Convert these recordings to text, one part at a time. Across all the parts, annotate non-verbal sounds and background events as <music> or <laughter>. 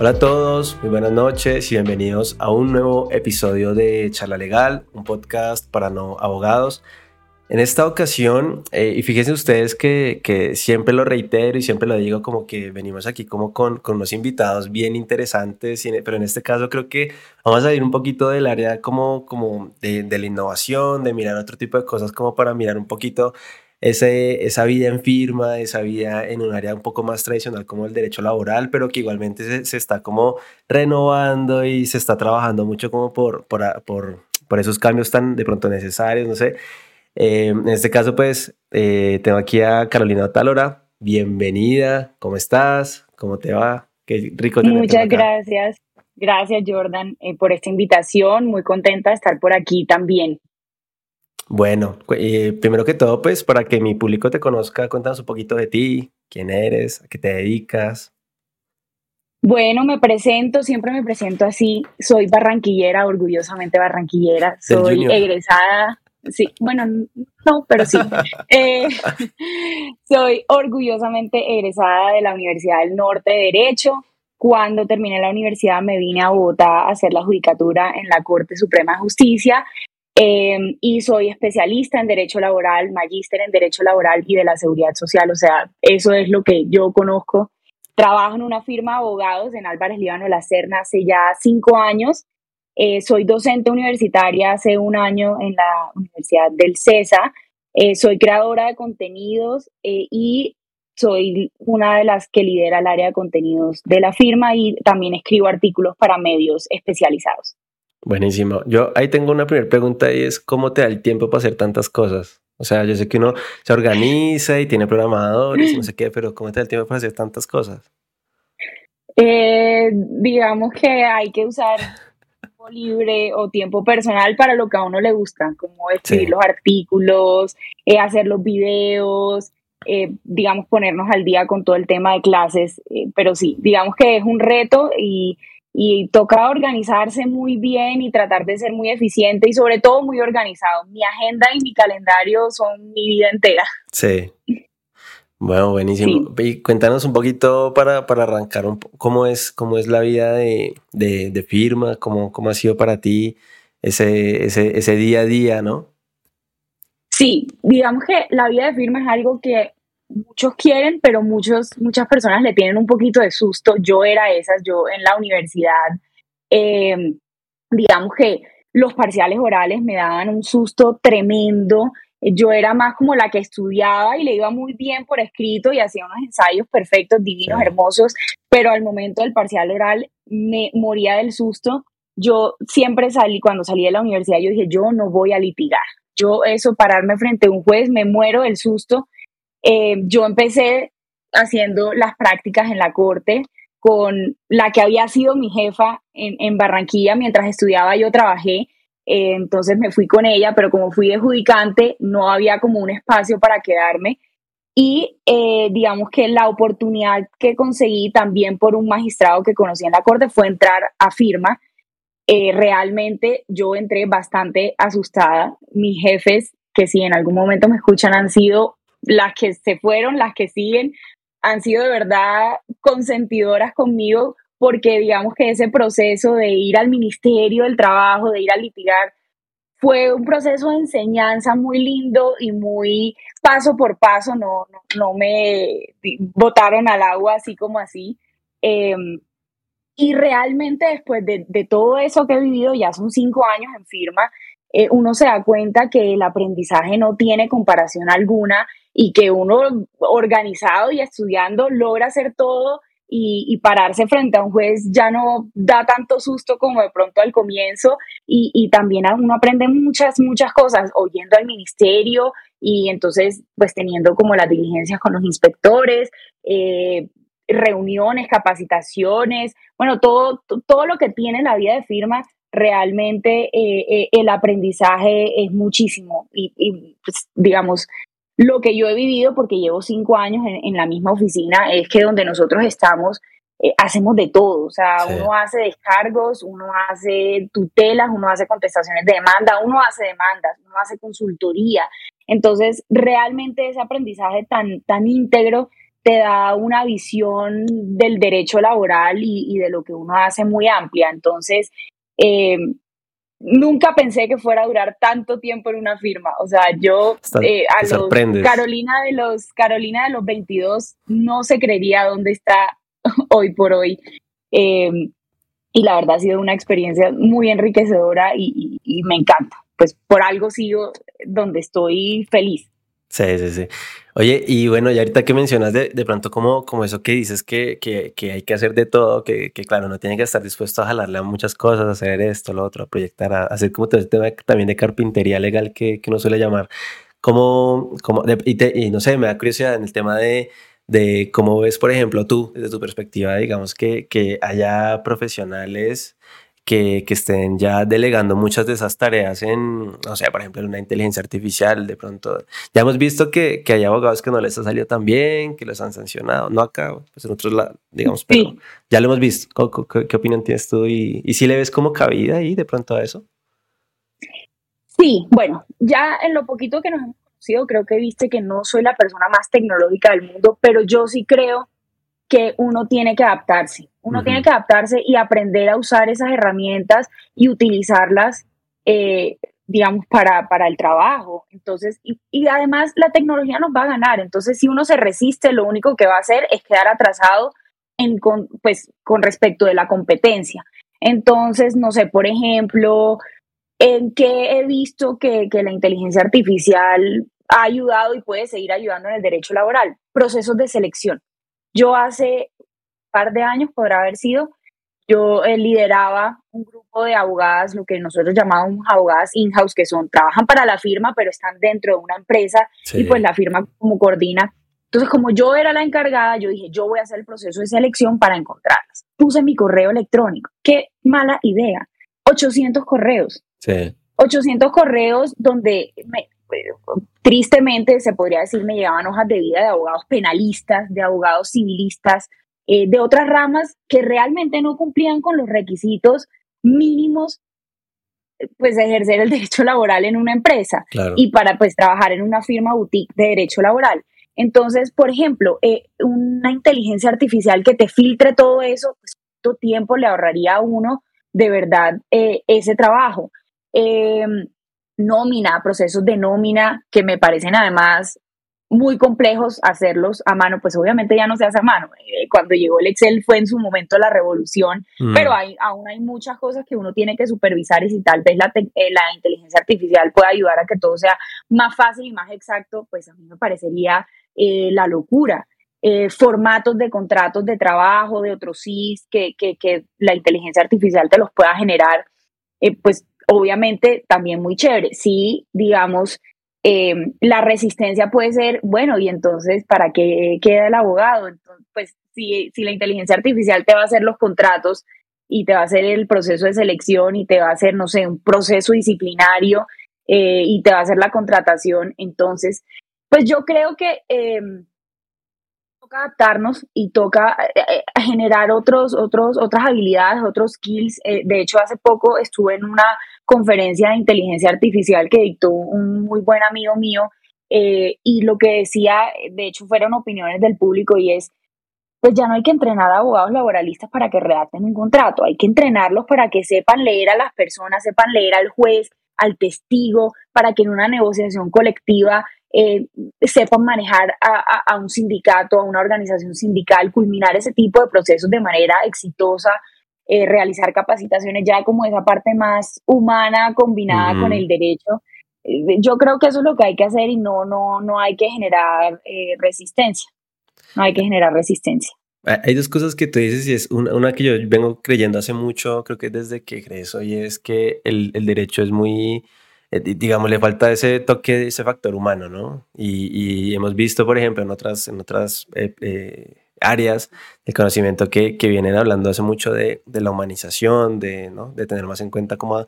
Hola a todos, muy buenas noches y bienvenidos a un nuevo episodio de Charla Legal, un podcast para no abogados. En esta ocasión, eh, y fíjense ustedes que, que, siempre lo reitero y siempre lo digo como que venimos aquí como con, con unos invitados bien interesantes, pero en este caso creo que vamos a ir un poquito del área como, como de, de la innovación, de mirar otro tipo de cosas como para mirar un poquito ese, esa vida en firma, esa vida en un área un poco más tradicional como el derecho laboral, pero que igualmente se, se está como renovando y se está trabajando mucho como por, por, por, por esos cambios tan de pronto necesarios, no sé. Eh, en este caso, pues, eh, tengo aquí a Carolina Talora. Bienvenida, ¿cómo estás? ¿Cómo te va? Qué rico tenerte Muchas gracias. Gracias, Jordan, eh, por esta invitación. Muy contenta de estar por aquí también. Bueno, eh, primero que todo, pues para que mi público te conozca, cuéntanos un poquito de ti, quién eres, a qué te dedicas. Bueno, me presento, siempre me presento así. Soy barranquillera, orgullosamente barranquillera. Soy egresada. Sí, bueno, no, pero sí. <laughs> Eh, <laughs> soy orgullosamente egresada de la Universidad del Norte de Derecho. Cuando terminé la universidad me vine a Bogotá a hacer la judicatura en la Corte Suprema de Justicia Em, y soy especialista en Derecho Laboral, magíster en Derecho Laboral y de la Seguridad Social. O sea, eso es lo que yo conozco. Trabajo en una firma de abogados en Álvarez Líbano La Serna hace ya cinco años. Eh, soy docente universitaria hace un año en la Universidad del CESA. Eh, soy creadora de contenidos eh, y soy una de las que lidera el área de contenidos de la firma y también escribo artículos para medios especializados. Buenísimo. Yo ahí tengo una primera pregunta y es ¿cómo te da el tiempo para hacer tantas cosas? O sea, yo sé que uno se organiza y tiene programadores y no sé qué, pero ¿cómo te da el tiempo para hacer tantas cosas? Eh, digamos que hay que usar <laughs> tiempo libre o tiempo personal para lo que a uno le gusta, como escribir los artículos, eh, hacer los videos, eh, digamos, ponernos al día con todo el tema de clases. pero sí, digamos que es un reto y y toca organizarse muy bien y tratar de ser muy eficiente y sobre todo muy organizado. Mi agenda y mi calendario son mi vida entera. Sí. Bueno, buenísimo. Y cuéntanos un poquito para, para arrancar un cómo es, cómo es la vida de, de, de firma, cómo, cómo ha sido para ti ese, ese, ese día a día, ¿no? Sí, digamos que la vida de firma es algo que muchos quieren, pero muchos, muchas personas le tienen un poquito de susto. Yo era esas, yo en la universidad, em, digamos que los parciales orales me daban un susto tremendo. Yo era más como la que estudiaba y le iba muy bien por escrito y hacía unos ensayos perfectos, divinos, hermosos, pero al momento del parcial oral me moría del susto. Yo siempre salí, cuando salí de la universidad, yo dije, yo no voy a litigar. Yo eso, pararme frente a un juez, me muero del susto eh, yo empecé haciendo las prácticas en la corte con la que había sido mi jefa en, Barranquilla mientras estudiaba, yo trabajé. Eh, entonces me fui con ella, pero como fui de judicante, no había como un espacio para quedarme. Y eh, digamos que la oportunidad que conseguí también por un magistrado que conocí en la corte fue entrar a firma. realmente yo entré bastante asustada. Mis jefes, que si en algún momento me escuchan, han sido las que se fueron, las que siguen, han sido de verdad consentidoras conmigo porque digamos que ese proceso de ir al Ministerio del Trabajo, de ir a litigar, fue un proceso de enseñanza muy lindo y muy paso por paso, no, no, me botaron al agua así como así. Em, y realmente después de, de, todo eso que he vivido, ya son cinco años en firma, eh, uno se da cuenta que el aprendizaje no tiene comparación alguna y que uno organizado y estudiando logra hacer todo y, pararse frente a un juez ya no da tanto susto como de pronto al comienzo. Y, también uno aprende muchas, muchas cosas oyendo al ministerio y entonces pues teniendo como las diligencias con los inspectores, eh, reuniones, capacitaciones, bueno, todo, todo lo que tiene la vida de firma realmente eh, eh, el aprendizaje es muchísimo. Y, y pues, digamos, lo que yo he vivido, porque llevo cinco años en, la misma oficina, es que donde nosotros estamos, eh, hacemos de todo. O sea, uno hace descargos, uno hace tutelas, uno hace contestaciones de demanda, uno hace demandas, uno hace consultoría. Entonces, realmente ese aprendizaje tan, tan íntegro te da una visión del derecho laboral y, de lo que uno hace muy amplia. Entonces, eh, nunca pensé que fuera a durar tanto tiempo en una firma. O sea, yo eh, a los Carolina de los Carolina de los 22 no se creería dónde está <laughs> hoy por hoy. Eh, y la verdad ha sido una experiencia muy enriquecedora y me encanta. Pues por algo sigo donde estoy feliz. Sí, sí, sí. Oye, y bueno, y ahorita que mencionas de, de pronto como, como eso que dices que, que, que hay que hacer de todo, que, que, claro, no tiene que estar dispuesto a jalarle a muchas cosas, a hacer esto, lo otro, a proyectar, a hacer como todo el tema también de carpintería legal que, que uno suele llamar. Como, como y, y, no sé, me da curiosidad en el tema de, de cómo ves, por ejemplo, tú, desde tu perspectiva, digamos, que, que haya profesionales que, que, estén ya delegando muchas de esas tareas en, o sea, por ejemplo, en una inteligencia artificial, de pronto. Ya hemos visto que, que hay abogados que no les ha salido tan bien, que los han sancionado, no acá, pues en otros lados, digamos, pero ya lo hemos visto. ¿Qué, ¿Qué, opinión tienes tú? ¿Y, y si le ves como cabida ahí de pronto a eso? Sí, bueno, ya en lo poquito que nos hemos conocido, creo que viste que no soy la persona más tecnológica del mundo, pero yo sí creo que uno tiene que adaptarse. Uno tiene que adaptarse y aprender a usar esas herramientas y utilizarlas, eh, digamos, para, para, el trabajo. Entonces, y, y, además la tecnología nos va a ganar. Entonces, si uno se resiste, lo único que va a hacer es quedar atrasado en, con, pues, con respecto de la competencia. Entonces, no sé, por ejemplo, en qué he visto que, que la inteligencia artificial ha ayudado y puede seguir ayudando en el derecho laboral, procesos de selección. Yo hace un par de años, podrá haber sido, yo eh, lideraba un grupo de abogadas, lo que nosotros llamamos abogadas in-house, que son, trabajan para la firma, pero están dentro de una empresa y pues la firma como coordina. Entonces, como yo era la encargada, yo dije, yo voy a hacer el proceso de selección para encontrarlas. Puse mi correo electrónico. Qué mala idea. 800 correos. Sí. 800 correos donde me, tristemente se podría decir me llevaban hojas de vida de abogados penalistas, de abogados civilistas, eh, de otras ramas que realmente no cumplían con los requisitos mínimos pues de ejercer el derecho laboral en una empresa y para pues trabajar en una firma boutique de derecho laboral. Entonces, por ejemplo, eh, una inteligencia artificial que te filtre todo eso, pues cuánto tiempo le ahorraría a uno de verdad eh, ese trabajo. Em, nómina, procesos de nómina que me parecen además muy complejos hacerlos a mano, pues obviamente ya no se hace a mano. Eh, cuando llegó el Excel fue en su momento la revolución, mm. pero hay, aún hay muchas cosas que uno tiene que supervisar y si tal vez la, eh, la inteligencia artificial puede ayudar a que todo sea más fácil y más exacto, pues a mí me parecería eh, la locura. formatos de contratos de trabajo, de otros SIS, que, que, que la inteligencia artificial te los pueda generar, pues obviamente también muy chévere. Sí, digamos, em, la resistencia puede ser, bueno, y entonces, ¿para qué queda el abogado? Entonces, pues si, si la inteligencia artificial te va a hacer los contratos y te va a hacer el proceso de selección y te va a hacer, no sé, un proceso disciplinario eh, y te va a hacer la contratación, entonces, pues yo creo que... Em, toca adaptarnos y toca eh, eh, generar otros, otros, otras habilidades, otros skills. de hecho, hace poco estuve en una conferencia de inteligencia artificial que dictó un muy buen amigo mío eh, y lo que decía, de hecho, fueron opiniones del público y es, pues ya no hay que entrenar a abogados laboralistas para que redacten un contrato, hay que entrenarlos para que sepan leer a las personas, sepan leer al juez, al testigo, para que en una negociación colectiva eh, sepan manejar a, un sindicato, a una organización sindical, culminar ese tipo de procesos de manera exitosa, eh, realizar capacitaciones ya como esa parte más humana combinada con el derecho. Eh, yo creo que eso es lo que hay que hacer y no, no, no hay que generar eh, resistencia. No hay que generar resistencia. Hay dos cosas que tú dices y es una, una, que yo vengo creyendo hace mucho, creo que desde que crees y es que el, el derecho es muy, digamos, le falta ese toque, ese factor humano, ¿no? Y, y hemos visto, por ejemplo, en otras, en otras áreas del conocimiento que, que, vienen hablando hace mucho de, de la humanización, de, ¿no? de tener más en cuenta como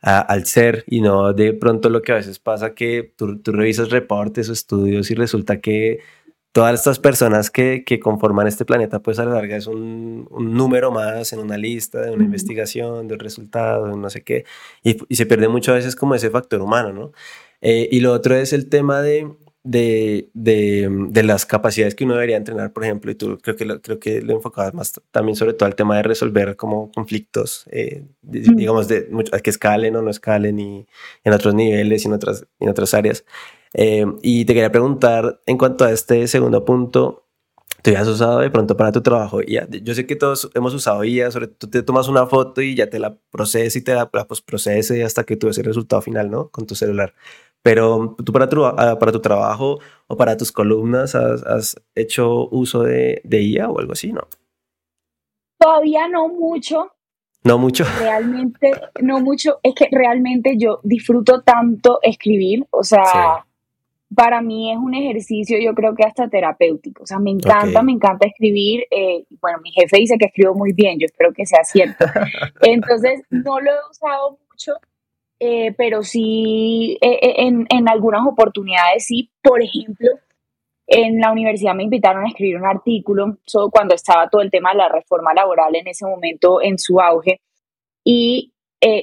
al ser y no de pronto lo que a veces pasa que tú, tú revisas reportes o estudios y resulta que todas estas personas que, que, conforman este planeta, pues a la larga es un, un número más en una lista de una investigación, de un resultado, de no sé qué, y, y, se pierde mucho a veces como ese factor humano, ¿no? Eh, y lo otro es el tema de, de, de, de, las capacidades que uno debería entrenar, por ejemplo, y tú creo que lo, creo que lo enfocabas más también sobre todo al tema de resolver como conflictos, eh, mm. digamos, de, que escalen o no escalen y en otros niveles y en otras, en otras áreas. Eh, y te quería preguntar en cuanto a este segundo punto, ¿tú ya has usado de pronto para tu trabajo? Ya, yo sé que todos hemos usado IA, sobre tú te tomas una foto y ya te la procesa y te la, la postprocese hasta que tú ves el resultado final, ¿no? Con tu celular. Pero tú para tu, ah, para tu trabajo o para tus columnas has, hecho uso de, de, IA o algo así, ¿no? Todavía no mucho. No mucho. <laughs> Realmente, no mucho. Es que realmente yo disfruto tanto escribir, o sea, para mí es un ejercicio, yo creo que hasta terapéutico. O sea, me encanta, me encanta escribir. Eh, bueno, mi jefe dice que escribo muy bien, yo espero que sea cierto. <laughs> Entonces, no lo he usado mucho eh, pero sí eh, eh, en, en, algunas oportunidades sí. Por ejemplo, en la universidad me invitaron a escribir un artículo sobre cuando estaba todo el tema de la reforma laboral en ese momento en su auge. Y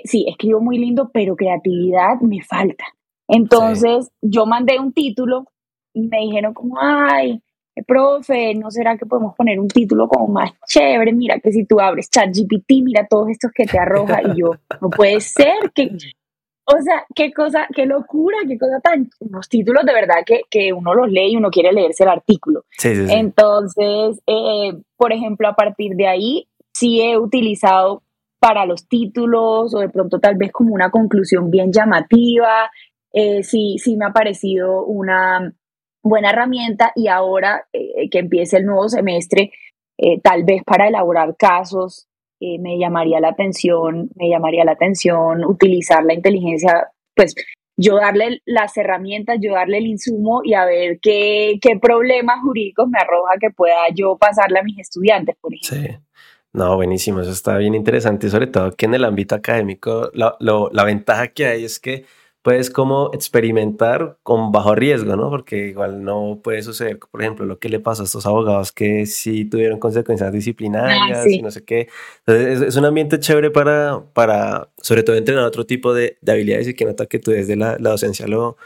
sí, escribo muy lindo, pero creatividad me falta. Entonces yo mandé un título y me dijeron como, ay, profe, ¿no será que podemos poner un título como más chévere? Mira que si tú abres ChatGPT, mira todos estos que te arroja y yo, no puede ser que o sea, qué cosa, qué locura, qué cosa tan. Unos títulos de verdad que, que uno los lee y uno quiere leerse el artículo. Entonces, eh, por ejemplo, a partir de ahí, sí he utilizado para los títulos o de pronto tal vez como una conclusión bien llamativa. Eh, sí, sí me ha parecido una buena herramienta y ahora eh, que empiece el nuevo semestre, tal vez para elaborar casos eh, me llamaría la atención, me llamaría la atención utilizar la inteligencia, pues yo darle las herramientas, yo darle el insumo y a ver qué, qué problemas jurídicos me arroja que pueda yo pasarle a mis estudiantes, por ejemplo. Sí. No, buenísimo, eso está bien interesante, sobre todo que en el ámbito académico la ventaja que hay es que puedes como experimentar con bajo riesgo, ¿no? Porque igual no puede suceder, por ejemplo, lo que le pasó a estos abogados que sí tuvieron consecuencias disciplinarias ah, y no sé qué. Entonces, es, un ambiente chévere para, para, sobre todo, entrenar otro tipo de, de habilidades y que nota que tú desde la, la docencia lo,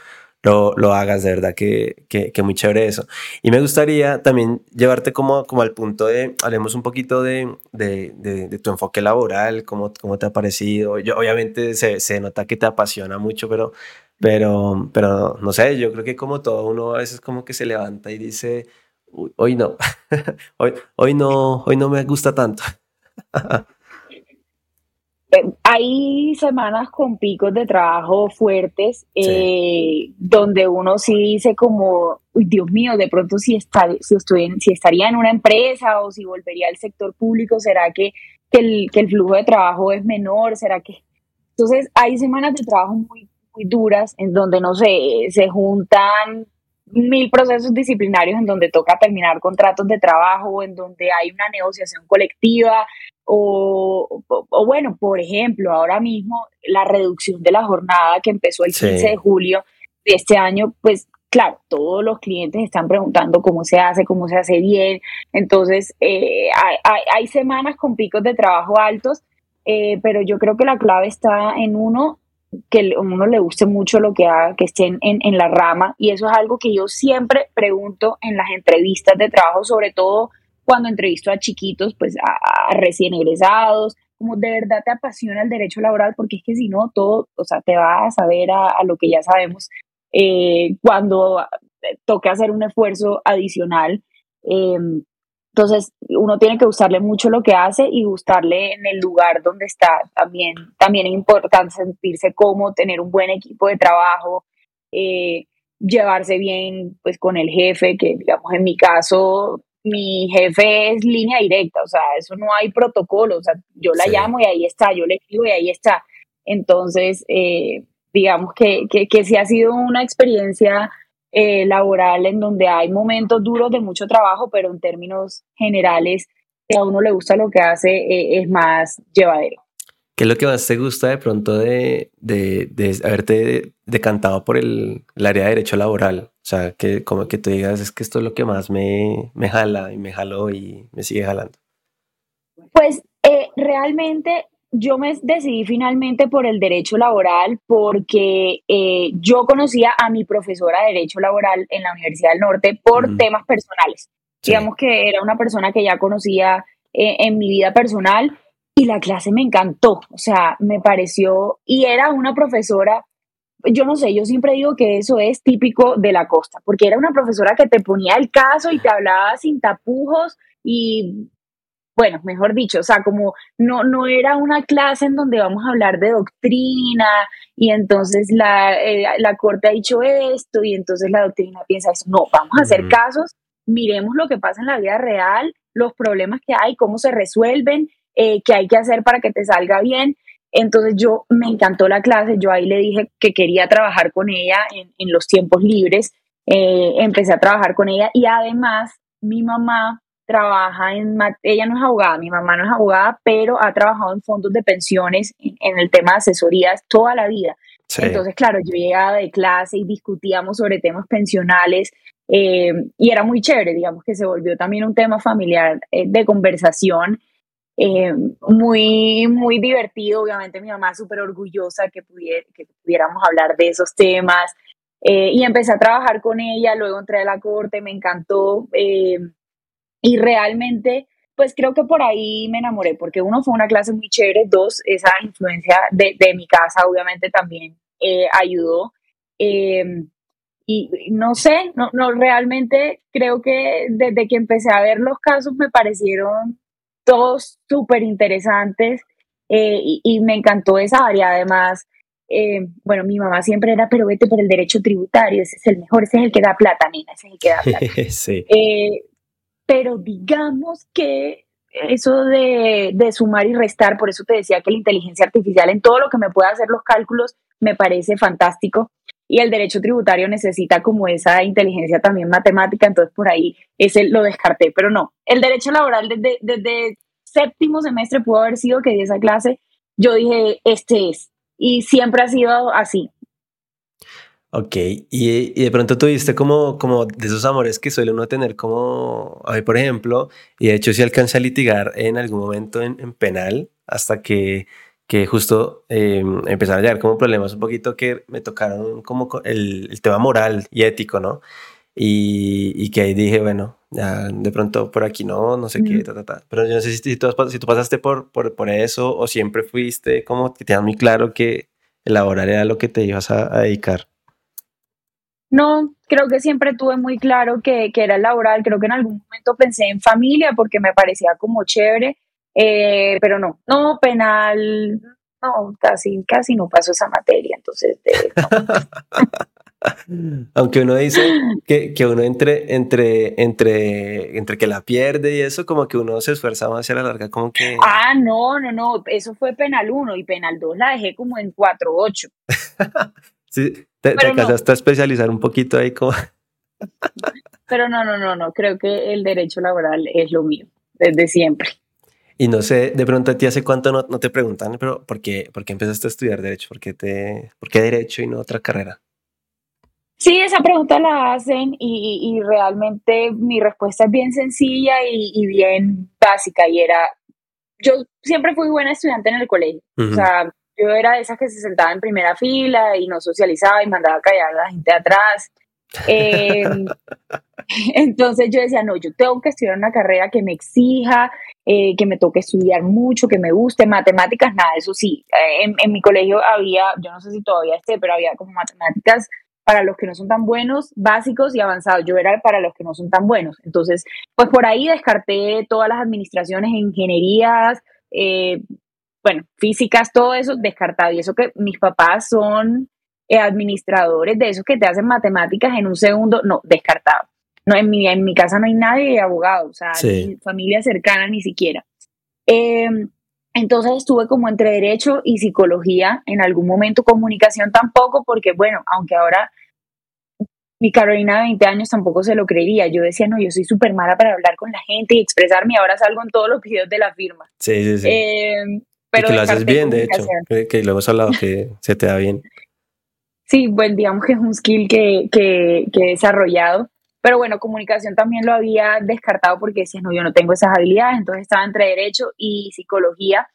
lo, lo hagas, de verdad que, que, que, muy chévere eso. Y me gustaría también llevarte como, como al punto de, hablemos un poquito de, de, de, tu enfoque laboral, cómo, cómo te ha parecido. Yo, obviamente se, se nota que te apasiona mucho, pero, pero, pero no sé, yo creo que como todo uno a veces como que se levanta y dice, hoy no, <laughs> hoy, hoy no, hoy no me gusta tanto. <laughs> Eh, hay semanas con picos de trabajo fuertes eh, donde uno sí dice como, uy, Dios mío, de pronto si, está, si, estoy si estaría en una empresa o si volvería al sector público, ¿será que, que, el, que el flujo de trabajo es menor? ¿Será que...? Entonces hay semanas de trabajo muy, muy duras en donde, no sé, se juntan mil procesos disciplinarios en donde toca terminar contratos de trabajo, en donde hay una negociación colectiva, o, o, bueno, por ejemplo, ahora mismo la reducción de la jornada que empezó el 15 de julio de este año, pues claro, todos los clientes están preguntando cómo se hace, cómo se hace bien. Entonces, eh, hay, hay, semanas con picos de trabajo altos, eh, pero yo creo que la clave está en uno, que a uno le guste mucho lo que haga, que esté en, en, la rama. Y eso es algo que yo siempre pregunto en las entrevistas de trabajo, sobre todo cuando entrevisto a chiquitos, pues a, recién egresados, como de verdad te apasiona el derecho laboral, porque es que si no, todo, o sea, te va a saber a, lo que ya sabemos eh, cuando toque hacer un esfuerzo adicional. Em, entonces, uno tiene que gustarle mucho lo que hace y gustarle en el lugar donde está. También, también es importante sentirse cómodo, tener un buen equipo de trabajo, eh, llevarse bien pues con el jefe, que digamos en mi caso mi jefe es línea directa, o sea, eso no hay protocolo, o sea, yo la llamo y ahí está, yo le escribo y ahí está. Entonces, eh, digamos que, que, que, sí ha sido una experiencia eh, laboral en donde hay momentos duros de mucho trabajo, pero en términos generales, si a uno le gusta lo que hace, eh, es más llevadero. ¿Qué es lo que más te gusta de pronto de, de, de haberte decantado por el, el, área de derecho laboral? O sea, que como que tú digas, es que esto es lo que más me, me jala y me jaló y me sigue jalando. Pues eh, realmente yo me decidí finalmente por el derecho laboral porque eh, yo conocía a mi profesora de derecho laboral en la Universidad del Norte por temas personales. Digamos que era una persona que ya conocía eh, en mi vida personal y la clase me encantó, o sea, me pareció, y era una profesora, yo no sé, yo siempre digo que eso es típico de la costa, porque era una profesora que te ponía el caso y te hablaba sin tapujos y bueno, mejor dicho, o sea, como no, no era una clase en donde vamos a hablar de doctrina y entonces la, eh, la corte ha dicho esto y entonces la doctrina piensa eso. No, vamos a hacer casos, miremos lo que pasa en la vida real, los problemas que hay, cómo se resuelven, eh, qué hay que hacer para que te salga bien. Entonces yo me encantó la clase, yo ahí le dije que quería trabajar con ella en, en los tiempos libres, eh, empecé a trabajar con ella y además mi mamá trabaja en, ella no es abogada, mi mamá no es abogada, pero ha trabajado en fondos de pensiones en, el tema de asesorías toda la vida. Entonces, claro, yo llegaba de clase y discutíamos sobre temas pensionales eh, y era muy chévere, digamos que se volvió también un tema familiar eh, de conversación. Eh, muy, muy divertido, obviamente mi mamá súper orgullosa que, pudiéramos hablar de esos temas y empecé a trabajar con ella, luego entré a la corte, me encantó, y realmente, pues creo que por ahí me enamoré, porque uno fue una clase muy chévere, dos, esa influencia de, mi casa obviamente también eh, ayudó. Eh, y no sé, no, no, realmente creo que desde que empecé a ver los casos me parecieron todos súper interesantes eh, y, y, me encantó esa área. Además, bueno, mi mamá siempre era, pero vete por el derecho tributario, ese es el mejor, ese es el que da plata, nena, ese es el que da <laughs> plata. sí pero digamos que eso de, sumar y restar, por eso te decía que la inteligencia artificial en todo lo que me pueda hacer los cálculos me parece fantástico. Y el derecho tributario necesita como esa inteligencia también matemática, entonces por ahí ese lo descarté, pero no. El derecho laboral desde, desde séptimo semestre pudo haber sido que di esa clase, yo dije, este es. Y siempre ha sido así. Ok, y, y, de pronto tuviste como, como de esos amores que suele uno tener como, a mí por ejemplo, y de hecho sí alcancé a litigar en algún momento en, en penal, hasta que, que justo eh, empezaron a llegar como problemas un poquito que me tocaron como el, el tema moral y ético, ¿no? Y, y, que ahí dije, bueno, ya de pronto por aquí no, no sé qué, ta, ta, ta. Pero yo no sé si, tú, si tú pasaste por, por, por eso o siempre fuiste como que tenías muy claro que el laboral era lo que te ibas a, a dedicar. No, creo que siempre tuve muy claro que, que, era laboral. Creo que en algún momento pensé en familia porque me parecía como chévere, eh, pero no, no, penal, no, casi, casi no pasó esa materia. Entonces, <laughs> Aunque uno dice que, que, uno entre, entre, entre, entre que la pierde y eso, como que uno se esfuerza más hacia la larga, como que... Ah, no, no, no, eso fue penal 1 y penal 2 la dejé como en 4-8. <laughs> sí, te, te a especializar un poquito ahí como... Pero no, no, no, no, creo que el derecho laboral es lo mío, desde siempre. Y no sé, de pronto a ti hace cuánto no, no te preguntan, pero ¿por qué, ¿por qué empezaste a estudiar derecho? ¿Por qué, te, ¿Por qué derecho y no otra carrera? Sí, esa pregunta la hacen y, y realmente mi respuesta es bien sencilla y, y, bien básica y era, yo siempre fui buena estudiante en el colegio, o sea, yo era de esas que se sentaba en primera fila y no socializaba y mandaba a callar a la gente de atrás. Em, <laughs> entonces yo decía, no, yo tengo que estudiar una carrera que me exija, eh, que me toque estudiar mucho, que me guste, matemáticas, nada, eso sí. Eh, en, mi colegio había, yo no sé si todavía esté, pero había como matemáticas para los que no son tan buenos, básicos y avanzados. Yo era para los que no son tan buenos. Entonces, pues por ahí descarté todas las administraciones, ingenierías, eh, bueno, físicas, todo eso descartado. Y eso que mis papás son eh, administradores de esos que te hacen matemáticas en un segundo, no, descartado. No, en mi, en mi casa no hay nadie abogado, o sea, familia cercana ni siquiera. Em, entonces estuve como entre derecho y psicología, en algún momento comunicación tampoco, porque bueno, aunque ahora mi Carolina de 20 años tampoco se lo creería. Yo decía, no, yo soy súper mala para hablar con la gente y expresarme, ahora salgo en todos los videos de la firma. Sí, sí, sí. Eh, pero que lo haces bien, de hecho, que, lo hemos hablado, que se te da bien. Sí, bueno, digamos que es un skill que, que, que, he desarrollado. Pero bueno, comunicación también lo había descartado porque decías, no, yo no tengo esas habilidades, entonces estaba entre derecho y psicología.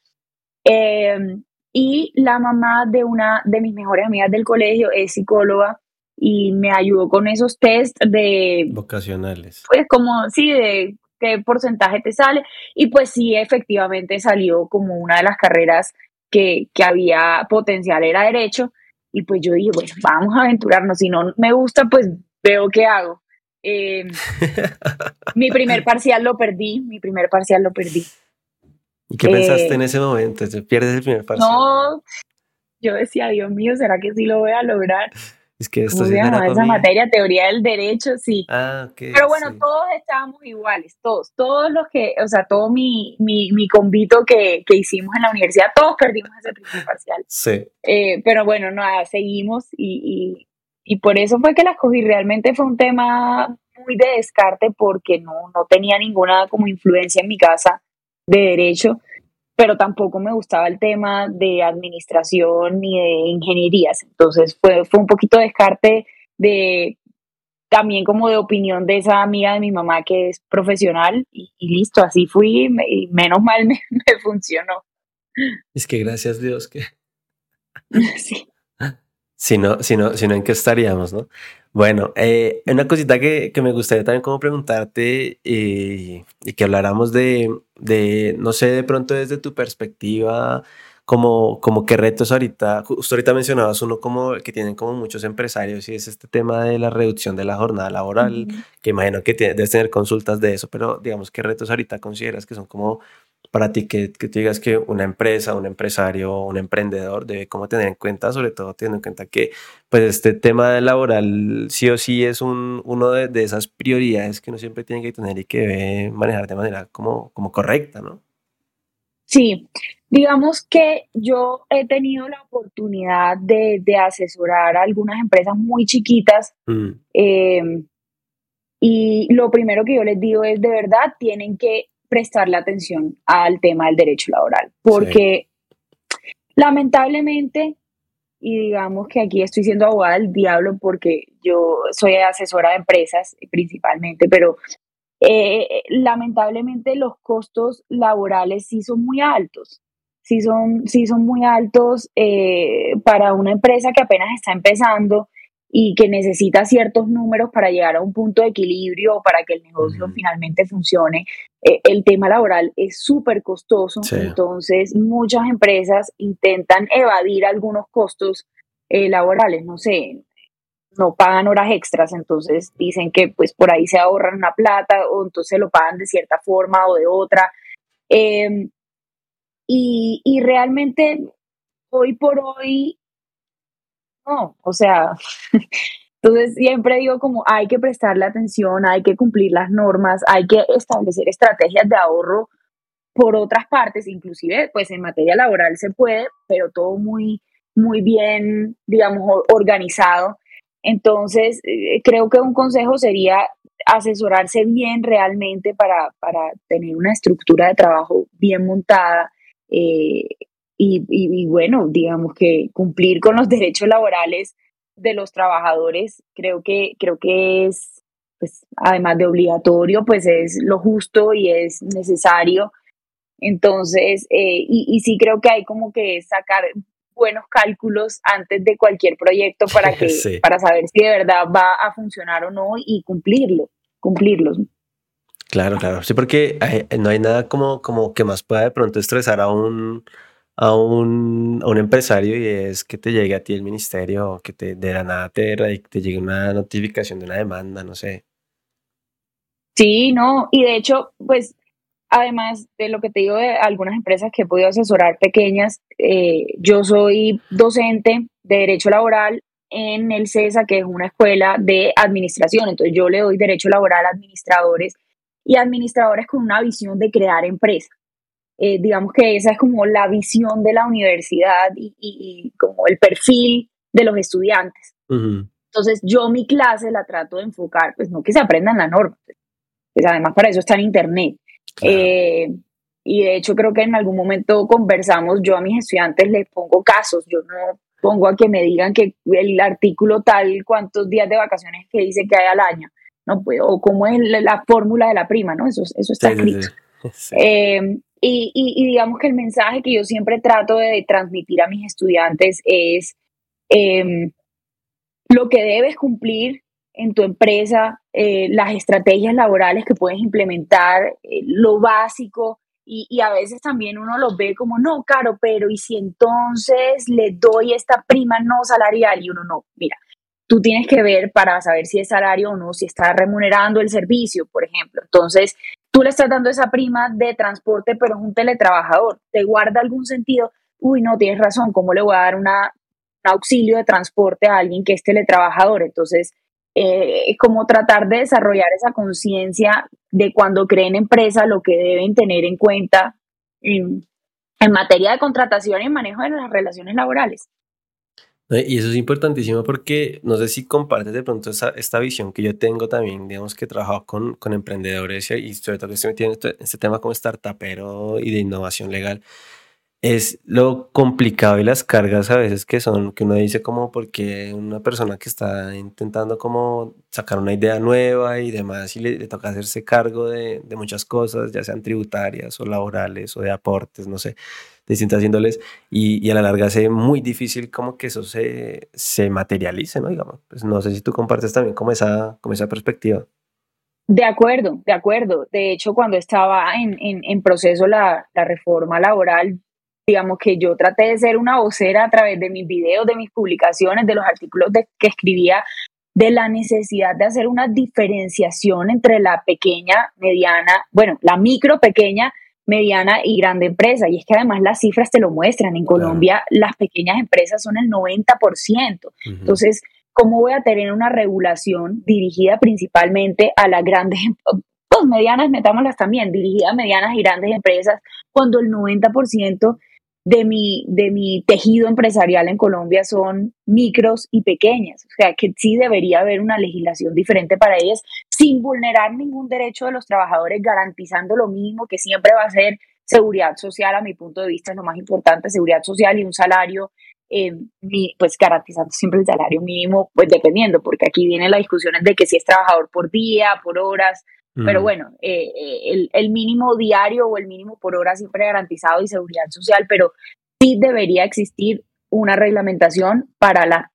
Em, y la mamá de una de mis mejores amigas del colegio es psicóloga y me ayudó con esos test de... Vocacionales. Pues como, sí, de qué porcentaje te sale. Y pues sí, efectivamente salió como una de las carreras que, que había potencial, era derecho. Y pues yo dije, bueno, vamos a aventurarnos. Si no me gusta, pues veo qué hago. Em, <laughs> mi primer parcial lo perdí, mi primer parcial lo perdí. ¿Y qué pensaste en eh, ese momento? ¿Te pierdes el primer parcial? No, yo decía, Dios mío, ¿será que sí lo voy a lograr? Es que esto se llama esa materia, teoría del derecho, sí. Ah, Pero bueno, todos estábamos iguales, todos, todos los que, o sea, todo mi, mi, mi convito que, que, hicimos en la universidad, todos perdimos ese primer parcial. Sí. Eh, pero bueno, nada, seguimos y, y, y, por eso fue que la escogí. Realmente fue un tema muy de descarte porque no, no tenía ninguna como influencia en mi casa de derecho pero tampoco me gustaba el tema de administración ni de ingenierías. Entonces fue, fue un poquito descarte de también como de opinión de esa amiga de mi mamá que es profesional y, listo, así fui y menos mal <laughs> me, me, funcionó. Es que gracias Dios que... <laughs> Sí. Si no, si no, si no, ¿en qué estaríamos, no? Bueno, eh, una cosita que, que, me gustaría también como preguntarte y, y que habláramos de, de, no sé, de pronto desde tu perspectiva, como, como qué retos ahorita, justo ahorita mencionabas uno como que tienen como muchos empresarios y es este tema de la reducción de la jornada laboral, que imagino que debes tener consultas de eso, pero digamos, ¿qué retos ahorita consideras que son como para ti que, que tú digas que una empresa, un empresario, un emprendedor debe como tener en cuenta, sobre todo teniendo en cuenta que pues este tema laboral sí o sí es un, uno de, de, esas prioridades que uno siempre tiene que tener y que debe manejar de manera como, como correcta, ¿no? Sí, digamos que yo he tenido la oportunidad de, de asesorar a algunas empresas muy chiquitas mm. eh, y lo primero que yo les digo es de verdad tienen que prestarle atención al tema del derecho laboral, porque lamentablemente, y digamos que aquí estoy siendo abogada del diablo porque yo soy asesora de empresas principalmente, pero eh, lamentablemente los costos laborales sí son muy altos. Sí son, sí son muy altos eh, para una empresa que apenas está empezando y que necesita ciertos números para llegar a un punto de equilibrio o para que el negocio finalmente funcione. Eh, el tema laboral es súper costoso, entonces muchas empresas intentan evadir algunos costos eh, laborales, no sé, no pagan horas extras, entonces dicen que pues por ahí se ahorran una plata o entonces lo pagan de cierta forma o de otra. Em, y, y realmente hoy por hoy no, o sea, <laughs> entonces siempre digo como hay que prestarle atención, hay que cumplir las normas, hay que establecer estrategias de ahorro por otras partes, inclusive pues en materia laboral se puede, pero todo muy, muy bien, digamos, organizado. Entonces, eh, creo que un consejo sería asesorarse bien realmente para, para tener una estructura de trabajo bien montada, eh, y, bueno, digamos que cumplir con los derechos laborales de los trabajadores creo que, creo que es, pues, además de obligatorio, pues es lo justo y es necesario. Entonces, eh, y, y sí creo que hay como que sacar buenos cálculos antes de cualquier proyecto para <laughs> que para saber si de verdad va a funcionar o no y cumplirlo, cumplirlos. Claro, claro. Sí, porque no hay nada como, como que más pueda de pronto estresar a un, a un, a un empresario y es que te llegue a ti el ministerio o que te, de la nada te, te llegue una notificación de una demanda, no sé. Sí, no, y de hecho, pues además de lo que te digo de algunas empresas que he podido asesorar pequeñas, eh, yo soy docente de Derecho Laboral en el CESA, que es una escuela de administración. Entonces yo le doy Derecho Laboral a administradores y administradores con una visión de crear empresas. Eh, digamos que esa es como la visión de la universidad y, como el perfil de los estudiantes. Entonces yo mi clase la trato de enfocar, pues no que se aprendan la norma, pues además para eso está en internet. Eh, y de hecho creo que en algún momento conversamos, yo a mis estudiantes les pongo casos, yo no pongo a que me digan que el artículo tal, cuántos días de vacaciones que dice que hay al año, no pues, o cómo es la, fórmula de la prima, ¿no? Eso, eso está escrito. <laughs> Eh, y, digamos que el mensaje que yo siempre trato de transmitir a mis estudiantes es em, lo que debes cumplir en tu empresa, eh, las estrategias laborales que puedes implementar, eh, lo básico, y, a veces también uno lo ve como, no, caro, pero ¿y si entonces le doy esta prima no salarial? Y uno no, mira, tú tienes que ver para saber si es salario o no, si está remunerando el servicio, por ejemplo. Entonces, tú le estás dando esa prima de transporte, pero es un teletrabajador. ¿Te guarda algún sentido? Uy, no, tienes razón, ¿cómo le voy a dar una, un auxilio de transporte a alguien que es teletrabajador? Entonces, eh, como tratar de desarrollar esa conciencia de cuando creen empresa, lo que deben tener en cuenta en, en materia de contratación y manejo de las relaciones laborales. Y eso es importantísimo porque no sé si compartes de pronto esa, esta visión que yo tengo también, digamos que he trabajado con, con emprendedores y sobre todo que estoy metiendo en este, este tema como startupero y de innovación legal es lo complicado y las cargas a veces que son, que uno dice como porque una persona que está intentando como sacar una idea nueva y demás y le, toca hacerse cargo de, de, muchas cosas, ya sean tributarias o laborales o de aportes, no sé, distintas índoles y, y a la larga hace muy difícil como que eso se, se materialice, ¿no? Digamos, pues no sé si tú compartes también como esa, como esa perspectiva. De acuerdo, de acuerdo. De hecho, cuando estaba en, en, en proceso la, la reforma laboral, digamos que yo traté de ser una vocera a través de mis videos, de mis publicaciones, de los artículos de, que escribía, de la necesidad de hacer una diferenciación entre la pequeña, mediana, bueno, la micro, pequeña, mediana y grande empresa. Y es que además las cifras te lo muestran. En Colombia las pequeñas empresas son el 90%. Entonces, ¿cómo voy a tener una regulación dirigida principalmente a las grandes, pues medianas, metámoslas también, dirigida a medianas y grandes empresas, cuando el 90% de mi, de mi tejido empresarial en Colombia son micros y pequeñas. O sea, que sí debería haber una legislación diferente para ellas, sin vulnerar ningún derecho de los trabajadores, garantizando lo mínimo que siempre va a ser seguridad social, a mi punto de vista es lo más importante, seguridad social y un salario, eh, pues garantizando siempre el salario mínimo, pues dependiendo, porque aquí vienen las discusiones de que si es trabajador por día, por horas, pero bueno, eh, eh, el, mínimo diario o el mínimo por hora siempre garantizado y seguridad social, pero sí debería existir una reglamentación para las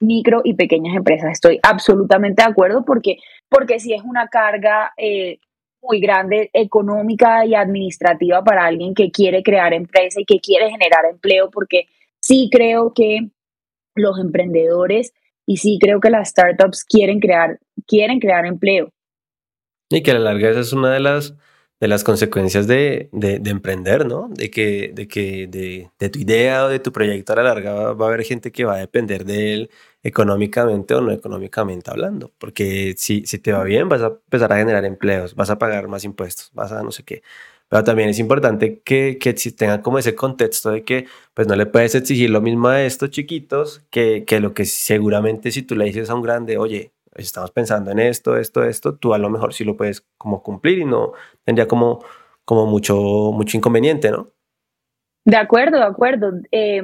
micro y pequeñas empresas. Estoy absolutamente de acuerdo porque, porque sí es una carga eh, muy grande económica y administrativa para alguien que quiere crear empresa y que quiere generar empleo, porque sí creo que los emprendedores y sí creo que las startups quieren crear, quieren crear empleo y que a la larga esa es una de las, de las consecuencias de, de, emprender, ¿no? De que, de, que de, de, tu idea o de tu proyecto a la larga va, a haber gente que va a depender de él económicamente o no económicamente hablando. Porque si, si te va bien, vas a empezar a generar empleos, vas a pagar más impuestos, vas a no sé qué. Pero también es importante que, que tenga como ese contexto de que pues no le puedes exigir lo mismo a estos chiquitos que, que lo que seguramente si tú le dices a un grande, oye, estamos pensando en esto, esto, esto, tú a lo mejor sí lo puedes como cumplir y no tendría como, como mucho, mucho inconveniente, ¿no? De acuerdo, de acuerdo. Eh,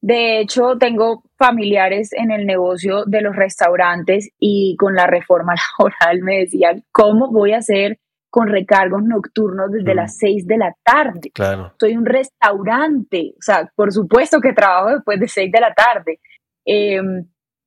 de hecho, tengo familiares en el negocio de los restaurantes y con la reforma <laughs> laboral me decían, ¿cómo voy a hacer con recargos nocturnos desde las 6 de la tarde? Claro. Soy un restaurante, o sea, por supuesto que trabajo después de 6 de la tarde. Eh,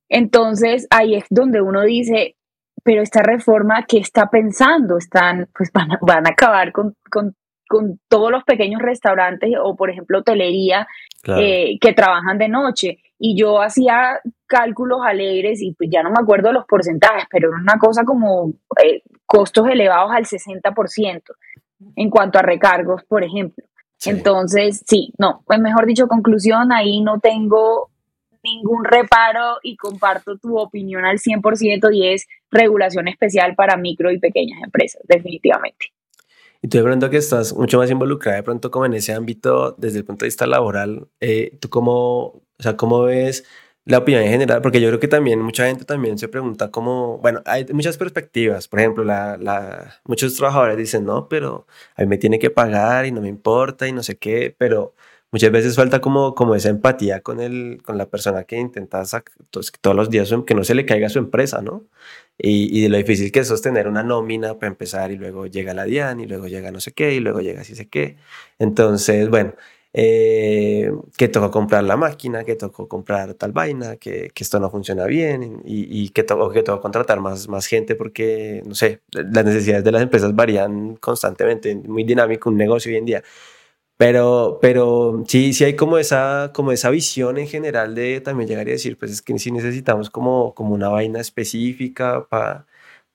entonces ahí es donde uno dice, pero esta reforma, ¿qué está pensando? Están, pues van a, van a acabar con, con, con, todos los pequeños restaurantes o, por ejemplo, hotelería eh, que trabajan de noche. Y yo hacía cálculos alegres y pues ya no me acuerdo los porcentajes, pero era una cosa como eh, costos elevados al 60% en cuanto a recargos, por ejemplo. Entonces, sí, no, pues mejor dicho, conclusión, ahí no tengo ningún reparo y comparto tu opinión al 100% y es regulación especial para micro y pequeñas empresas, definitivamente. Y tú de pronto que estás mucho más involucrada de pronto como en ese ámbito desde el punto de vista laboral, eh, ¿tú cómo, o sea, cómo ves la opinión en general? Porque yo creo que también mucha gente también se pregunta cómo, bueno, hay muchas perspectivas. Por ejemplo, la, la, muchos trabajadores dicen, no, pero a mí me tiene que pagar y no me importa y no sé qué, pero muchas veces falta como, como esa empatía con, el, con la persona que intenta todos los días que no se le caiga su empresa, ¿no? Y, y, de lo difícil que es sostener una nómina para empezar y luego llega la DIAN y luego llega no sé qué y luego llega así sé qué. Entonces, bueno, eh, que tocó comprar la máquina, que tocó comprar tal vaina, que, que esto no funciona bien y, y que, tocó, que tocó contratar más, más gente porque, no sé, las necesidades de las empresas varían constantemente, muy dinámico un negocio hoy en día. Pero, pero sí, sí hay como esa, como esa visión en general de también llegar y decir, pues es que sí necesitamos como, como una vaina específica para,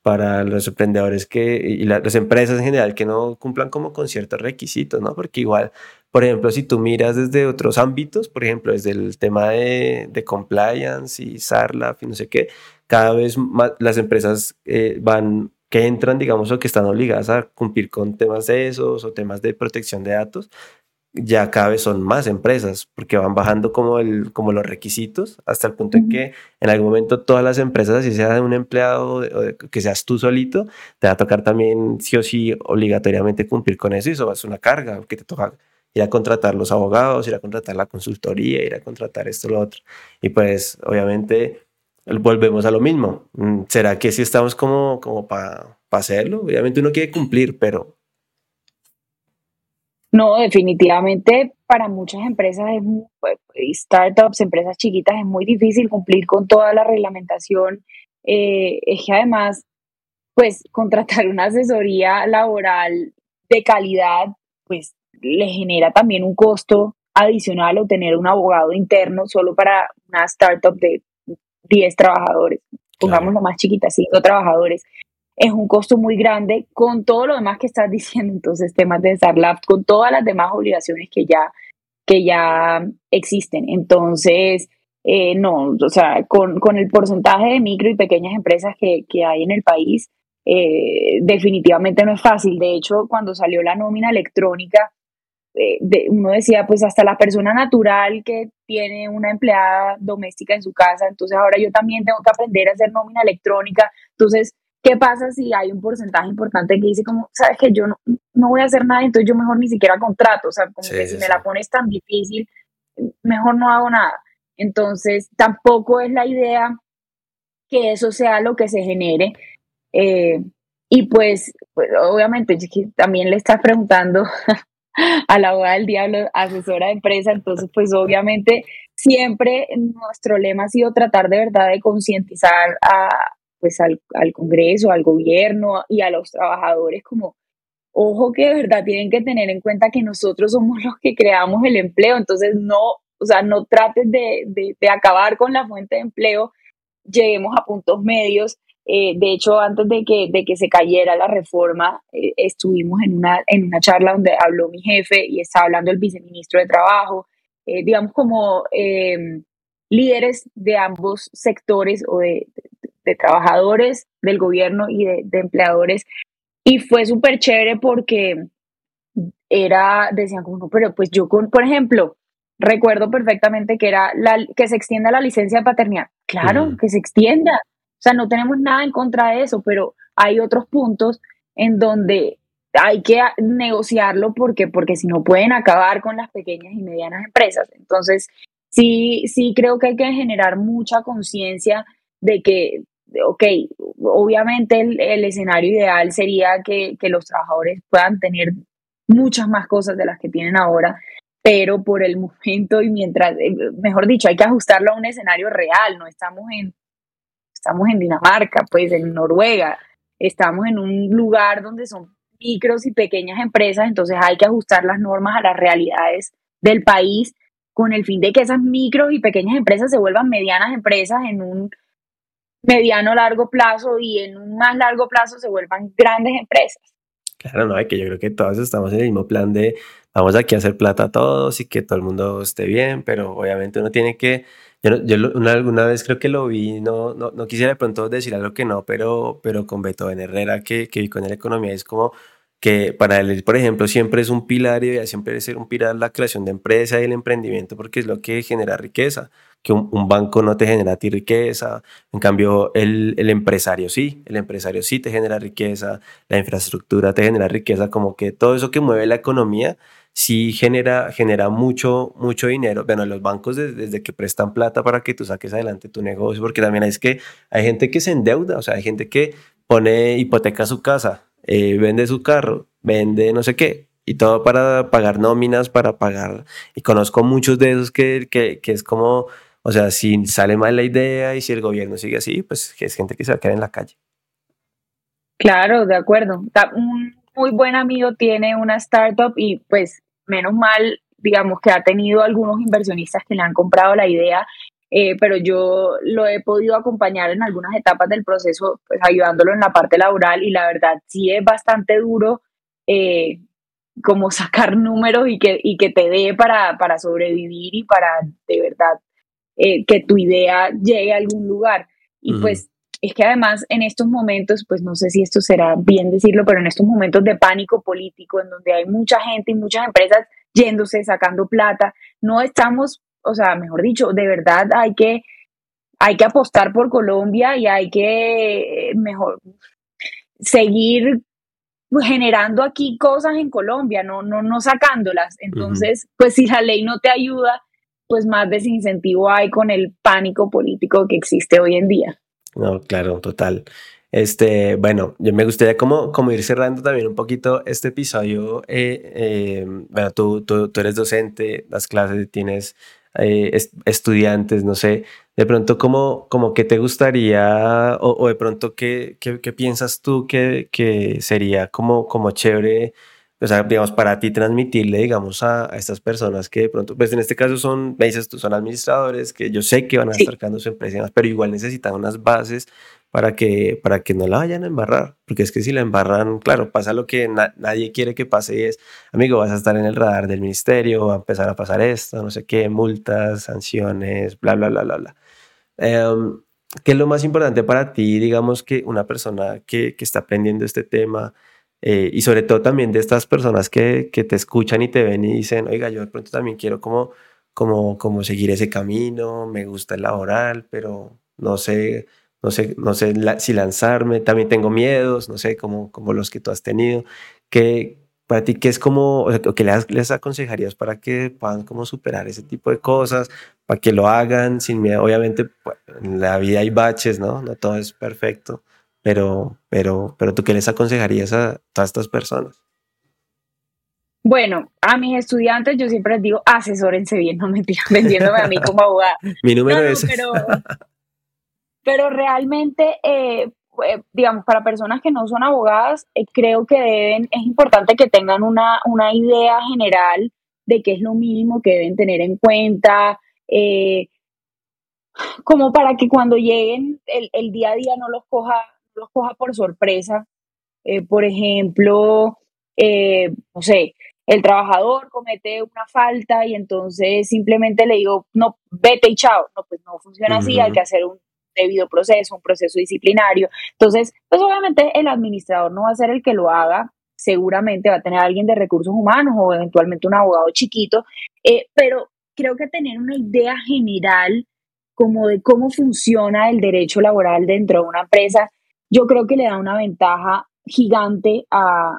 para los emprendedores que, y las empresas en general que no cumplan como con ciertos requisitos, ¿no? Porque igual, por ejemplo, si tú miras desde otros ámbitos, por ejemplo, desde el tema de, compliance y SARLAF y no sé qué, cada vez más las empresas eh, van que entran, digamos, o que están obligadas a cumplir con temas de esos o temas de protección de datos, ya cada vez son más empresas, porque van bajando como, el, como los requisitos, hasta el punto en que en algún momento todas las empresas, así sea de un empleado o que seas tú solito, te va a tocar también sí o sí obligatoriamente cumplir con eso y eso va a ser una carga, que te toca ir a contratar los abogados, ir a contratar la consultoría, ir a contratar esto, lo otro. Y pues obviamente volvemos a lo mismo. Mm, ¿Será que si estamos como, como para hacerlo? Obviamente uno quiere cumplir, pero... No, definitivamente para muchas empresas, es, pues, startups, empresas chiquitas, es muy difícil cumplir con toda la reglamentación. Eh, es que además, pues <laughs> contratar una asesoría laboral de calidad, pues le genera también un costo adicional o tener un abogado interno solo para una startup de 10 trabajadores, pongamos lo más chiquita, 5 trabajadores, es un costo muy grande con todo lo demás que estás <laughs> diciendo, entonces temas de Starlab, con todas las demás obligaciones que ya, que ya existen. Entonces, eh, no, o sea, con, con, el porcentaje de micro y pequeñas empresas que, que hay en el país, eh, definitivamente no es fácil. De hecho, cuando salió la nómina electrónica, eh, uno decía, pues hasta la persona natural que tiene una empleada doméstica en su casa, entonces ahora yo también tengo que aprender a hacer nómina electrónica. Entonces, ¿qué pasa si hay un porcentaje importante que dice como, sabes que yo no, no voy a hacer nada, entonces yo mejor ni siquiera contrato, o sea, como que si me la pones tan difícil, mejor no hago nada. Entonces, tampoco es la idea que eso sea lo que se genere. Eh, y pues, pues obviamente, también le estás preguntando <laughs> a la boda del diablo, asesora de empresa, entonces pues obviamente siempre nuestro lema ha sido tratar de verdad de concientizar a pues al, al, Congreso, al gobierno y a los trabajadores como ojo que de verdad tienen que tener en cuenta que nosotros somos los que creamos el empleo, entonces no, o sea, no trates de, de, de acabar con la fuente de empleo, lleguemos a puntos medios eh, de hecho, antes de que, de que se cayera la reforma, eh, estuvimos en una, en una charla donde habló mi jefe y estaba hablando el viceministro de Trabajo, eh, digamos como líderes de ambos sectores o de, de, trabajadores del gobierno y de, de empleadores. Y fue súper chévere porque era, decían como, pero pues yo con, por ejemplo, recuerdo perfectamente que era la, que se extienda la licencia de paternidad. Claro, que se extienda sea, no tenemos nada en contra de eso, pero hay otros puntos en donde hay que negociarlo porque, porque si no pueden acabar con las pequeñas y medianas empresas. Entonces, sí, sí creo que hay que generar mucha conciencia de que, ok, obviamente el, escenario ideal sería que, que, los trabajadores puedan tener muchas más cosas de las que tienen ahora, pero por el momento y mientras, eh, mejor dicho, hay que ajustarlo a un escenario real, no estamos en estamos en Dinamarca, pues en Noruega, estamos en un lugar donde son micros y pequeñas empresas, entonces hay que ajustar las normas a las realidades del país con el fin de que esas micros y pequeñas empresas se vuelvan medianas empresas en un mediano largo plazo y en un más largo plazo se vuelvan grandes empresas. Claro, no, que yo creo que todos estamos en el mismo plan de vamos aquí a hacer plata a todos y que todo el mundo esté bien, pero obviamente uno tiene que yo, yo una, alguna vez creo que lo vi, no, no, no, quisiera de pronto decir algo que no, pero, pero con Beethoven Herrera, que, que vi con la economía, es como que para él, por ejemplo, siempre es un pilar y siempre debe ser un pilar la creación de empresa y el emprendimiento, porque es lo que genera riqueza, que un, un banco no te genera a ti riqueza, en cambio el, el, empresario sí, el empresario sí te genera riqueza, la infraestructura te genera riqueza, como que todo eso que mueve la economía sí genera, genera mucho, mucho dinero. Bueno, los bancos desde, que prestan plata para que tú saques adelante tu negocio, porque también es que hay gente que se endeuda, o sea, hay gente que pone hipoteca su casa, eh, vende su carro, vende no sé qué, y todo para pagar nóminas, para pagar. Y conozco muchos de esos que, que, que es como, o sea, si sale mal la idea y si el gobierno sigue así, pues es gente que se va a quedar en la calle. Claro, de acuerdo. Muy buen amigo tiene una startup y pues menos mal, digamos que ha tenido algunos inversionistas que le han comprado la idea, eh, pero yo lo he podido acompañar en algunas etapas del proceso, pues ayudándolo en la parte laboral y la verdad sí es bastante duro eh, como sacar <laughs> números y que, y que te dé para, para sobrevivir y para de verdad eh, que tu idea llegue a algún lugar. Y pues es que además en estos momentos, pues no sé si esto será bien decirlo, pero en estos momentos de pánico político, en donde hay mucha gente y muchas empresas yéndose, sacando plata, no estamos, o sea, mejor dicho, de verdad hay que, hay que apostar por Colombia y hay que eh, mejor seguir generando aquí cosas en Colombia, no, no, no sacándolas. Entonces, pues si la ley no te ayuda, pues más desincentivo hay con el pánico político que existe hoy en día. No, claro, total. Este, bueno, yo me gustaría como, como ir cerrando también un poquito este episodio. Eh, eh, bueno, tú, tú, tú, eres docente, das clases, tienes eh, estudiantes, no sé, de pronto como, como que te gustaría o, de pronto qué, qué, qué, piensas tú que, que sería como, como chévere o sea, digamos, para ti transmitirle, digamos, a, estas personas que de pronto, pues en este caso son, me dices tú, son administradores, que yo sé que van a estar creando su empresa, pero igual necesitan unas bases para que, para que no la vayan a embarrar, porque es que si la embarran, claro, pasa lo que nadie quiere que pase y es, amigo, vas a estar en el radar del ministerio, va a empezar a pasar esto, no sé qué, multas, sanciones, bla, bla, bla, bla, bla. Em, ¿Qué es lo más importante para ti, digamos, que una persona que, que está aprendiendo este tema, eh, y sobre todo también de estas personas que, que, te escuchan y te ven y dicen, oiga, yo de pronto también quiero como, como, como seguir ese camino, me gusta el laboral, pero no sé, no sé, no sé si lanzarme, también tengo miedos, no sé, como, como los que tú has tenido. que para ti, ¿qué es como, o qué les, les aconsejarías para que puedan como superar ese tipo de cosas, para que lo hagan sin miedo? Obviamente, pues, en la vida hay baches, ¿no? No todo es perfecto pero, pero, pero tú qué les aconsejarías a todas estas personas? Bueno, a mis estudiantes yo siempre les digo, asesórense bien, no me <laughs> vendiéndome a mí como <laughs> abogada. Mi número es... Pero, <laughs> pero realmente, eh, eh, digamos, para personas que no son abogadas, eh, creo que deben, es importante que tengan una, una idea general de qué es lo mínimo que deben tener en cuenta, como para que cuando lleguen el, el día a día no los coja los coja por sorpresa. Eh, por ejemplo, eh, no sé, el trabajador comete una falta y entonces simplemente le digo, no, vete y chao. No, pues no funciona así, hay que hacer un debido proceso, un proceso disciplinario. Entonces, pues obviamente el administrador no va a ser el que lo haga, seguramente va a tener alguien de recursos humanos o eventualmente un abogado chiquito, eh, pero creo que tener una idea general como de cómo funciona el derecho laboral dentro de una empresa yo creo que le da una ventaja gigante a,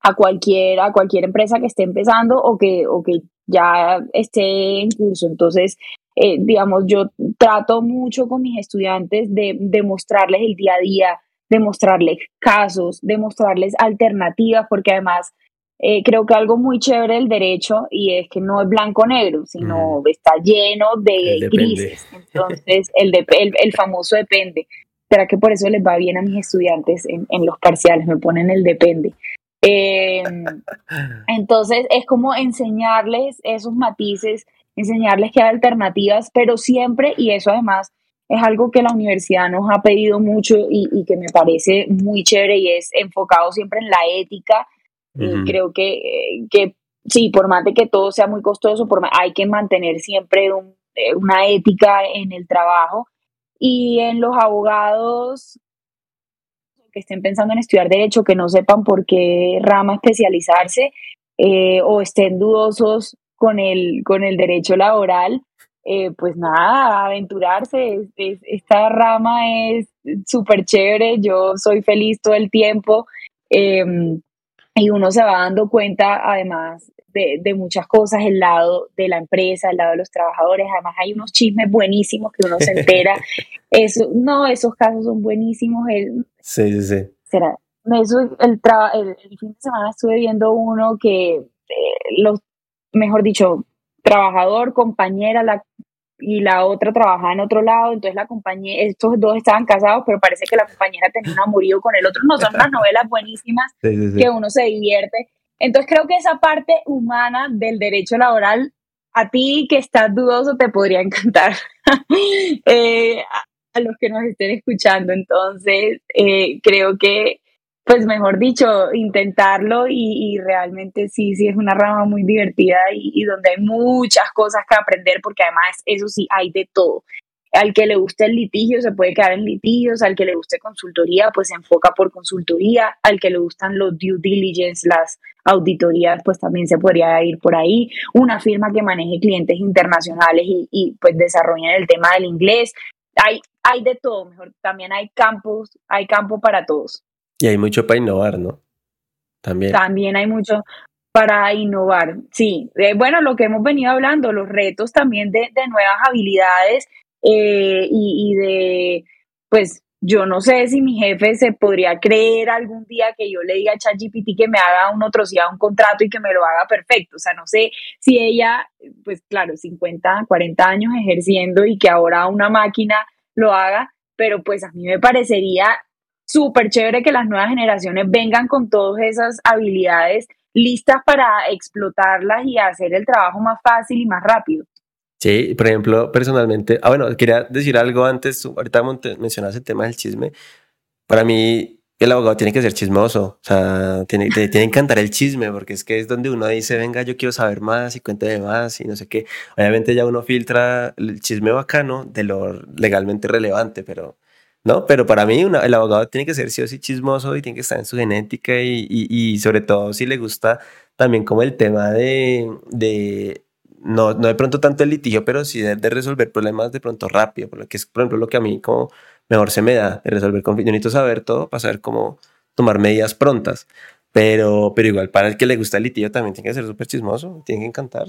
a, cualquier, a cualquier empresa que esté empezando o que, o que ya esté en curso. Entonces, eh, digamos, yo trato mucho con mis estudiantes de, de mostrarles el día a día, de mostrarles casos, de mostrarles alternativas, porque además eh, creo que algo muy chévere del derecho y es que no es blanco-negro, sino está lleno de grises. Entonces, el, de, el, el, famoso depende. ¿Será que por eso les va bien a mis estudiantes en, los parciales? Me ponen el depende. Em, <laughs> entonces es como enseñarles esos matices, enseñarles que hay alternativas, pero siempre, y eso además es algo que la universidad nos ha pedido mucho y, que me parece muy chévere y es enfocado siempre en la ética. Y creo que, que sí, por más de que todo sea muy costoso, por hay que mantener siempre eh, una ética en el trabajo y en los abogados que estén pensando en estudiar derecho, que no sepan por qué rama especializarse eh, o estén dudosos con el, con el derecho laboral, eh, pues nada, aventurarse. esta rama es súper chévere, yo soy feliz todo el tiempo em, y uno se va dando cuenta además de, muchas cosas, el lado de la empresa, el lado de los trabajadores. Además, hay unos chismes buenísimos que uno se entera. <laughs> Eso, no, esos casos son buenísimos. El, sí, sí, sí. Será, eso, el, el, fin de semana estuve viendo uno que eh, los, mejor dicho, trabajador, compañera, la y la otra trabajaba en otro lado, entonces la compañera, estos dos estaban casados, pero parece que la compañera tenía un amorío con el otro. No, son unas novelas buenísimas <laughs> que uno se divierte. Entonces creo que esa parte humana del derecho laboral, a ti que estás dudoso, te podría <laughs> encantar. eh, a, los que nos estén escuchando. Entonces, eh, creo que pues mejor dicho, intentarlo y, realmente sí, sí es una rama muy divertida y, donde hay muchas cosas que aprender porque además eso sí hay de todo. Al que le guste el litigio se puede quedar en litigios, al que le guste consultoría pues se enfoca por consultoría, al que le gustan los due diligence, las auditorías pues también se podría ir por ahí, una firma que maneje clientes internacionales y, y pues desarrollen el tema del inglés, hay, hay de todo, mejor también hay campos, hay campo para todos. Y hay mucho para innovar, ¿no? También. También hay mucho para innovar, sí. Eh, bueno, lo que hemos venido hablando, los retos también de, nuevas habilidades eh, y, de, pues, yo no sé si mi jefe se podría creer algún día que yo le diga a ChatGPT que me haga un si un contrato y que me lo haga perfecto. O sea, no sé si ella, pues claro, 50, 40 años ejerciendo y que ahora una máquina lo haga, pero pues a mí me parecería súper chévere que las nuevas generaciones vengan con todas esas habilidades listas para explotarlas y hacer el trabajo más fácil y más rápido. Sí, por ejemplo, personalmente, ah, bueno, quería decir algo antes, ahorita mencionas el tema del chisme. Para mí, el abogado tiene que ser chismoso, o sea, tiene, tiene que encantar el chisme, porque es que es donde uno dice, venga, yo quiero saber más y cuénteme más y no sé qué. Obviamente ya uno filtra el chisme bacano de lo legalmente relevante, pero ¿no? Pero para mí el abogado tiene que ser sí o sí chismoso y tiene que estar en su genética y, y, sobre todo si le gusta también como el tema de, de no, no de pronto tanto el litigio, pero sí de, resolver problemas de pronto rápido, porque es por ejemplo lo que a mí como mejor se me da, de resolver conflictos. Yo necesito saber todo para saber cómo tomar medidas prontas. Pero, pero igual para el que le gusta el litigio también tiene que ser súper chismoso, tiene que encantar.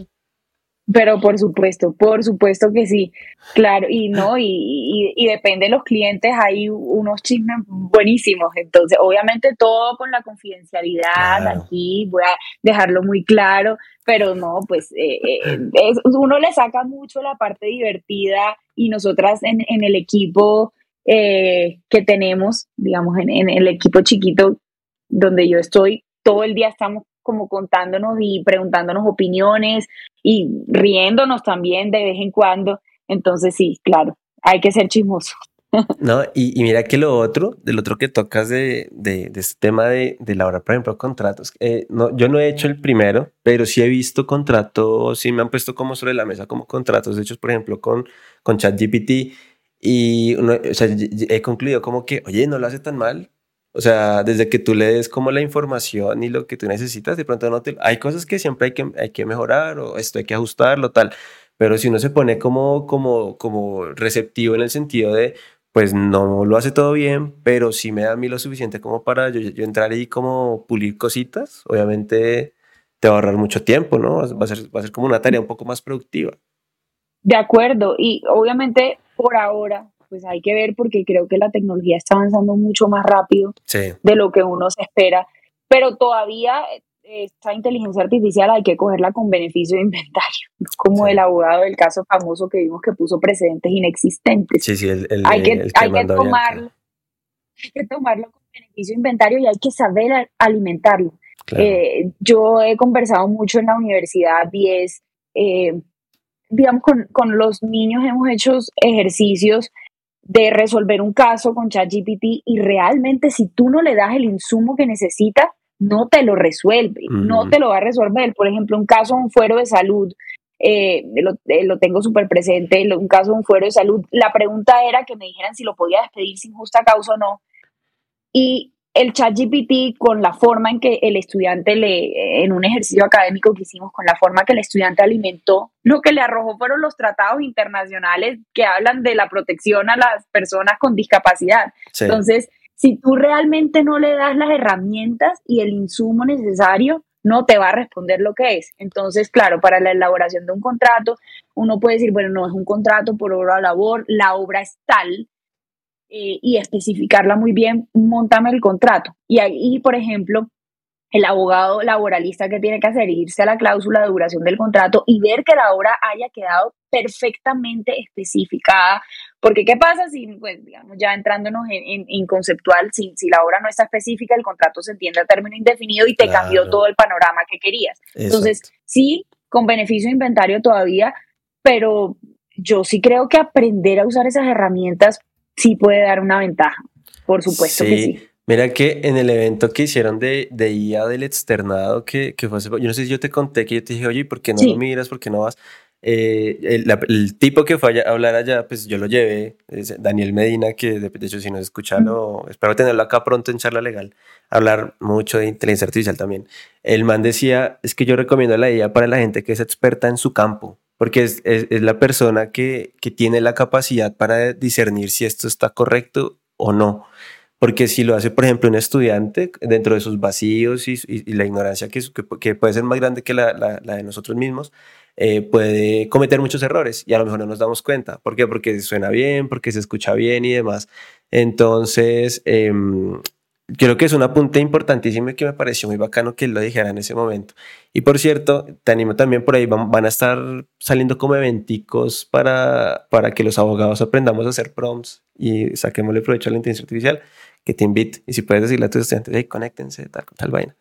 Pero por supuesto, por supuesto que sí, claro, y no, y, y, depende de los clientes, hay unos chismes buenísimos, entonces obviamente todo con la confidencialidad, aquí voy a dejarlo muy claro, pero no, pues eh, eh, uno le saca mucho la parte divertida y nosotras en, en el equipo eh, que tenemos, digamos, en, en el equipo chiquito donde yo estoy, todo el día estamos como contándonos y preguntándonos opiniones y riéndonos también de vez en cuando. Entonces sí, claro, hay que ser chismoso. <laughs> No, y, mira que lo otro, del otro que tocas de, de, este tema de, de la hora, por ejemplo, contratos. Eh, no, yo no he hecho el primero, pero sí he visto contratos, sí me han puesto como sobre la mesa como contratos hechos, por ejemplo, con, con ChatGPT. Y o sea, he concluido como que, oye, no lo hace tan mal, o sea, desde que tú le des como la información y lo que tú necesitas, de pronto no te... Hay cosas que siempre hay que, hay que mejorar o esto hay que ajustarlo, tal. Pero si uno se pone como, como, como receptivo en el sentido de, pues no lo hace todo bien, pero sí me da a mí lo suficiente como para yo, yo entrar y como pulir cositas, obviamente te va a ahorrar mucho tiempo, ¿no? Va a ser, va a ser como una tarea un poco más productiva. De acuerdo, y obviamente por ahora pues hay que ver porque creo que la tecnología está avanzando mucho más rápido de lo que uno se espera, pero todavía eh, esta inteligencia artificial hay que cogerla con beneficio de inventario, <laughs> como el abogado del caso famoso que vimos que puso precedentes inexistentes. Sí, sí, el, hay que, hay que tomarlo, <laughs> hay que tomarlo con beneficio de inventario y hay que saber alimentarlo. Eh, yo he conversado mucho en la universidad y es, eh, digamos, con, con, los niños hemos hecho ejercicios de resolver un caso con ChatGPT y realmente si tú no le das el insumo que necesita, no te lo resuelve, no te lo va a resolver. Por ejemplo, un caso de un fuero de salud, eh, lo, eh, lo, tengo súper presente, un caso de un fuero de salud, la pregunta era que me dijeran si lo podía despedir sin justa causa o no. Y el chat GPT con la forma en que el estudiante le, en un ejercicio académico que hicimos, con la forma que el estudiante alimentó, lo que le arrojó fueron los tratados internacionales que hablan de la protección a las personas con discapacidad. Entonces, si tú realmente no le das las herramientas y el insumo necesario, no te va a responder lo que es. Entonces, claro, para la elaboración de un contrato, uno puede decir, bueno, no es un contrato por obra o labor, la obra es tal, eh, y especificarla muy bien, montame el contrato. Y ahí, por ejemplo, el abogado laboralista que tiene que hacer, irse a la cláusula de duración del contrato y ver que la obra haya quedado perfectamente especificada. Porque, ¿qué pasa si, pues, digamos, ya entrándonos en, conceptual, si, si, la obra no está específica, el contrato se entiende a término indefinido y te cambió todo el panorama que querías? Entonces, sí, con beneficio de inventario todavía, pero yo sí creo que aprender a usar esas herramientas sí puede dar una ventaja. Por supuesto que sí. Mira que en el evento que hicieron de, de IA del externado, que, que fue hace, yo no sé si yo te conté que yo te dije, oye, ¿por qué no lo miras? ¿Por qué no vas? Eh, el, tipo que fue a hablar allá, pues yo lo llevé, Daniel Medina, que de, hecho si no escucha, espero tenerlo acá pronto en charla legal, hablar mucho de inteligencia artificial también. El man decía, es que yo recomiendo la IA para la gente que es experta en su campo, porque es, es, es la persona que, que tiene la capacidad para discernir si esto está correcto o no. Porque si lo hace, por ejemplo, un estudiante dentro de sus vacíos y, la ignorancia que, que, puede ser más grande que la, la, de nosotros mismos, eh, puede cometer muchos errores y a lo mejor no nos damos cuenta. ¿Por qué? Porque suena bien, porque se escucha bien y demás. Entonces, eh, creo que es un apunte importantísimo y que me pareció muy bacano que él lo dijera en ese momento. Y por cierto, te animo también por ahí, van, van a estar saliendo como eventicos para, para que los abogados aprendamos a hacer prompts y saquémosle provecho a la inteligencia artificial que te invite. Y si puedes decirle a tus estudiantes, hey, conéctense, tal, tal vaina.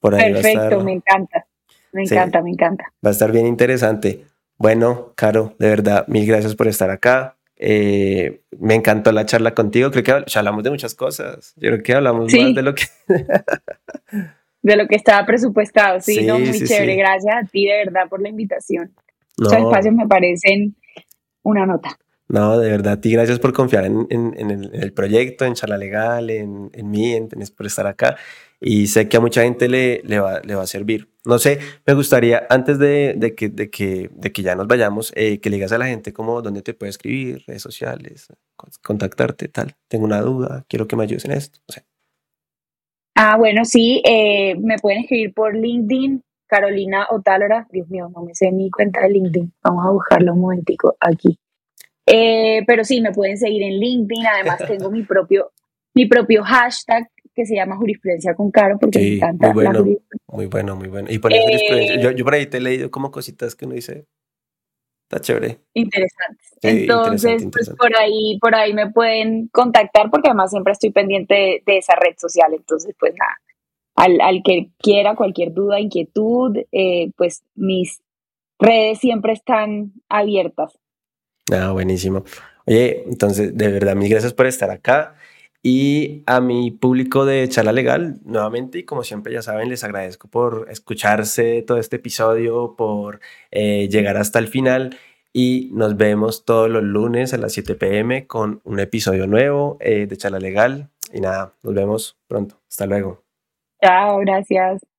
Por ahí Perfecto, me encanta. Me encanta, me encanta. Va a estar bien interesante. Bueno, Caro, de verdad, mil gracias por estar acá. Eh, me encantó la charla contigo. Creo que hablamos de muchas cosas. Yo creo que hablamos más de lo que. <laughs> de lo que estaba presupuestado. Sí, no, muy chévere. Gracias a ti, de verdad, por la invitación. Los espacios me parecen una nota. No, de verdad, a gracias por confiar en, el, proyecto, en Charla Legal, en, mí, en, por estar acá. Y sé que a mucha gente le, va, a servir. No sé, me gustaría, antes de, que, ya nos vayamos, eh, que le digas a la gente cómo, dónde te puede escribir, redes sociales, contactarte, tal. Tengo una duda, quiero que me ayudes en esto. Ah, bueno, sí, eh, me pueden escribir por LinkedIn, Carolina Otálora. Dios mío, no me sé ni cuenta de LinkedIn. Vamos a buscarlo un momentico aquí. Eh, pero sí, me pueden seguir en LinkedIn. Además, <laughs> tengo mi propio, mi propio hashtag que se llama Jurisprudencia con Caro, porque me encanta. Muy bueno, muy bueno, muy bueno. Y por eh, yo, yo, por ahí te he leído como cositas que uno dice. Está chévere. Interesante. Entonces, pues por ahí, por ahí me pueden contactar, porque además siempre estoy pendiente de, esa red social. Entonces, pues nada, al, al que quiera cualquier duda, inquietud, eh, pues mis redes siempre están abiertas. Ah, buenísimo. Oye, entonces, de verdad, mil gracias por estar acá. Y a mi público de Charla Legal, nuevamente, y como siempre ya saben, les agradezco por escucharse todo este episodio, por eh, llegar hasta el final. Y nos vemos todos los lunes a las 7 pm con un episodio nuevo eh, de Charla Legal. Y nada, nos vemos pronto. Hasta luego. Chao, gracias.